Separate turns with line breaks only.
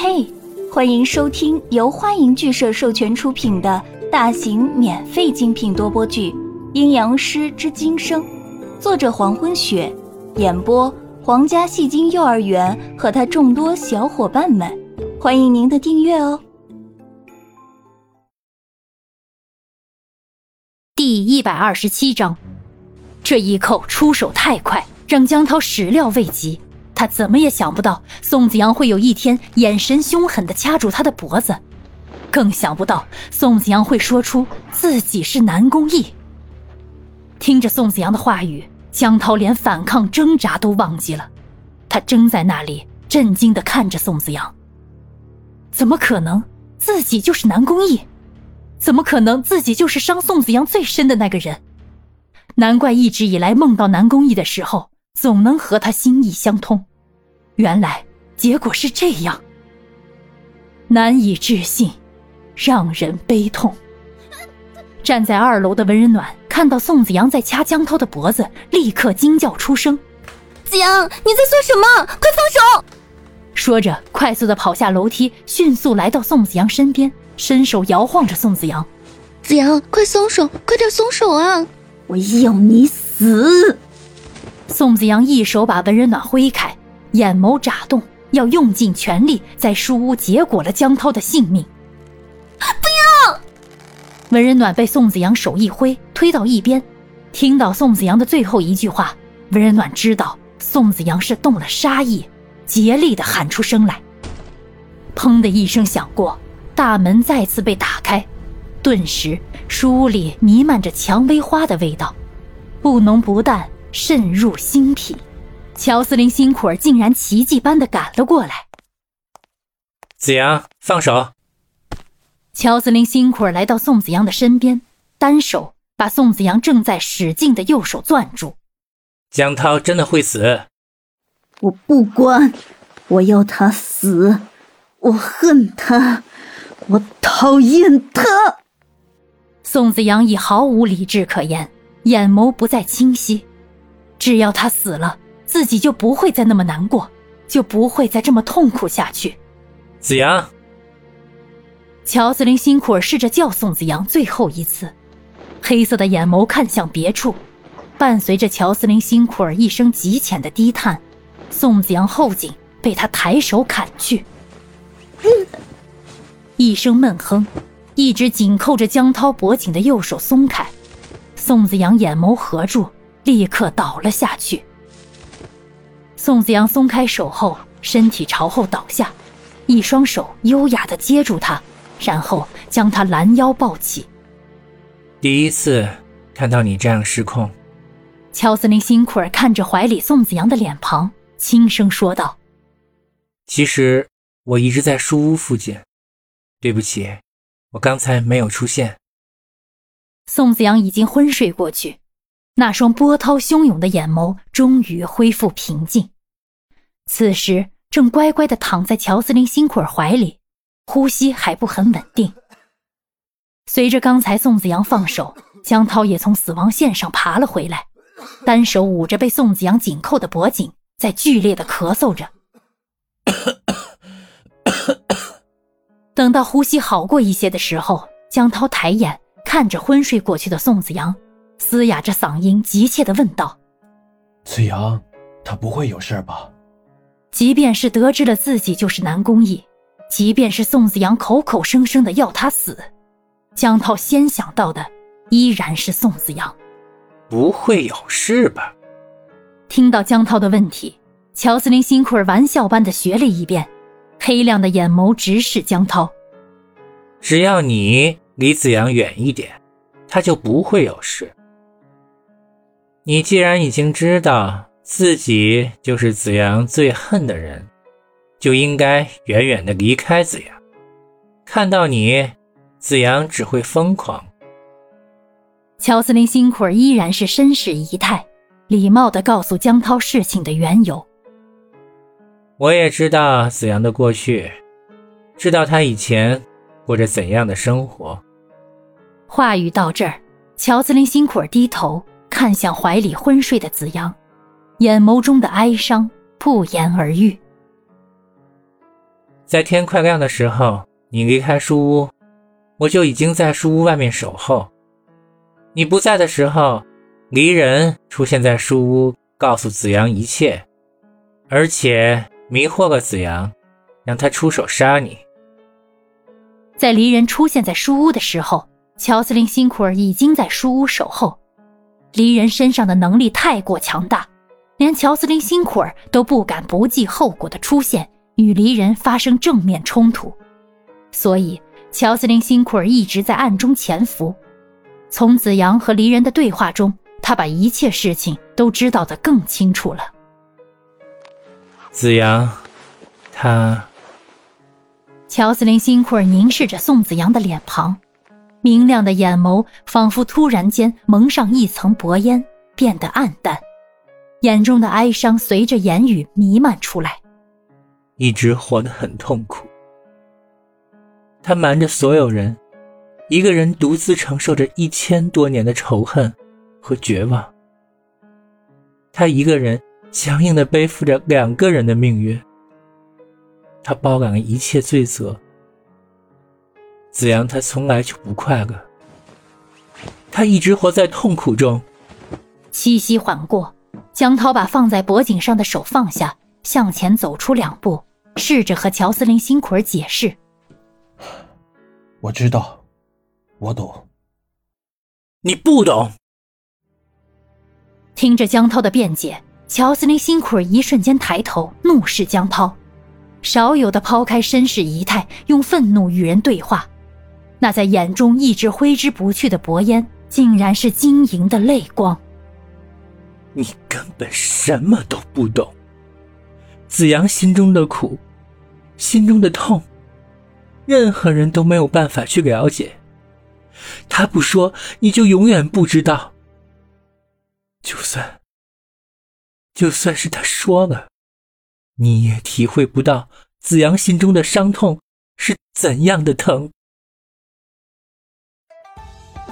嘿，欢迎收听由欢迎剧社授权出品的大型免费精品多播剧《阴阳师之今生》，作者黄昏雪，演播皇家戏精幼儿园和他众多小伙伴们，欢迎您的订阅哦。
第一百二十七章，这一扣出手太快，让江涛始料未及。他怎么也想不到宋子阳会有一天眼神凶狠的掐住他的脖子，更想不到宋子阳会说出自己是南宫翊。听着宋子阳的话语，江涛连反抗挣扎都忘记了，他怔在那里，震惊的看着宋子阳。怎么可能？自己就是南宫翊？怎么可能自己就是伤宋子阳最深的那个人？难怪一直以来梦到南宫翊的时候，总能和他心意相通。原来结果是这样，难以置信，让人悲痛。站在二楼的文人暖看到宋子阳在掐江涛的脖子，立刻惊叫出声：“
子阳，你在做什么？快放手！”
说着，快速的跑下楼梯，迅速来到宋子阳身边，伸手摇晃着宋子阳：“
子阳，快松手，快点松手啊！
我要你死！”
宋子阳一手把文人暖挥开。眼眸眨动，要用尽全力在书屋结果了江涛的性命。
不要！
文人暖被宋子阳手一挥，推到一边。听到宋子阳的最后一句话，文人暖知道宋子阳是动了杀意，竭力的喊出声来。砰的一声响过，大门再次被打开，顿时书屋里弥漫着蔷薇花的味道，不浓不淡，渗入心脾。乔司令辛苦儿竟然奇迹般的赶了过来。
子阳，放手！
乔司令辛苦儿来到宋子阳的身边，单手把宋子阳正在使劲的右手攥住。
江涛真的会死？
我不管，我要他死！我恨他，我讨厌他！
宋子阳已毫无理智可言，眼眸不再清晰。只要他死了。自己就不会再那么难过，就不会再这么痛苦下去。
子阳，
乔司令辛苦儿试着叫宋子阳最后一次，黑色的眼眸看向别处，伴随着乔司令辛苦儿一声极浅的低叹，宋子阳后颈被他抬手砍去。一声闷哼，一直紧扣着江涛脖颈的右手松开，宋子阳眼眸合住，立刻倒了下去。宋子阳松开手后，身体朝后倒下，一双手优雅的接住他，然后将他拦腰抱起。
第一次看到你这样失控，
乔司令辛苦儿看着怀里宋子阳的脸庞，轻声说道：“
其实我一直在书屋附近，对不起，我刚才没有出现。”
宋子阳已经昏睡过去。那双波涛汹涌的眼眸终于恢复平静，此时正乖乖的躺在乔司令辛苦儿怀里，呼吸还不很稳定。随着刚才宋子阳放手，江涛也从死亡线上爬了回来，单手捂着被宋子阳紧扣的脖颈，在剧烈的咳嗽着。等到呼吸好过一些的时候，江涛抬眼看着昏睡过去的宋子阳。嘶哑着嗓音，急切的问道：“
子阳，他不会有事吧？”
即便是得知了自己就是南宫翊，即便是宋子阳口口声声的要他死，江涛先想到的依然是宋子阳。
不会有事吧？
听到江涛的问题，乔司令辛苦儿玩笑般的学了一遍，黑亮的眼眸直视江涛。
只要你离子阳远一点，他就不会有事。你既然已经知道自己就是子阳最恨的人，就应该远远的离开子阳。看到你，子阳只会疯狂。
乔司令辛苦儿依然是绅士仪态，礼貌的告诉江涛事情的缘由。
我也知道子阳的过去，知道他以前过着怎样的生活。
话语到这儿，乔司令辛苦儿低头。看向怀里昏睡的子阳，眼眸中的哀伤不言而喻。
在天快亮的时候，你离开书屋，我就已经在书屋外面守候。你不在的时候，离人出现在书屋，告诉子阳一切，而且迷惑了子阳，让他出手杀你。
在离人出现在书屋的时候，乔斯林辛库尔已经在书屋守候。离人身上的能力太过强大，连乔斯林辛库尔都不敢不计后果的出现，与离人发生正面冲突。所以，乔斯林辛库尔一直在暗中潜伏。从子阳和离人的对话中，他把一切事情都知道得更清楚了。
子阳，他……
乔斯林辛库尔凝视着宋子阳的脸庞。明亮的眼眸仿佛突然间蒙上一层薄烟，变得暗淡，眼中的哀伤随着言语弥漫出来。
一直活得很痛苦，他瞒着所有人，一个人独自承受着一千多年的仇恨和绝望。他一个人强硬的背负着两个人的命运，他包揽了一切罪责。子阳他从来就不快乐，他一直活在痛苦中。
气息缓过，江涛把放在脖颈上的手放下，向前走出两步，试着和乔斯林辛苦尔解释：“
我知道，我懂。
你不懂。”
听着江涛的辩解，乔斯林辛苦尔一瞬间抬头，怒视江涛，少有的抛开绅士仪态，用愤怒与人对话。那在眼中一直挥之不去的薄烟，竟然是晶莹的泪光。
你根本什么都不懂，子阳心中的苦，心中的痛，任何人都没有办法去了解。他不说，你就永远不知道。就算，就算是他说了，你也体会不到子阳心中的伤痛是怎样的疼。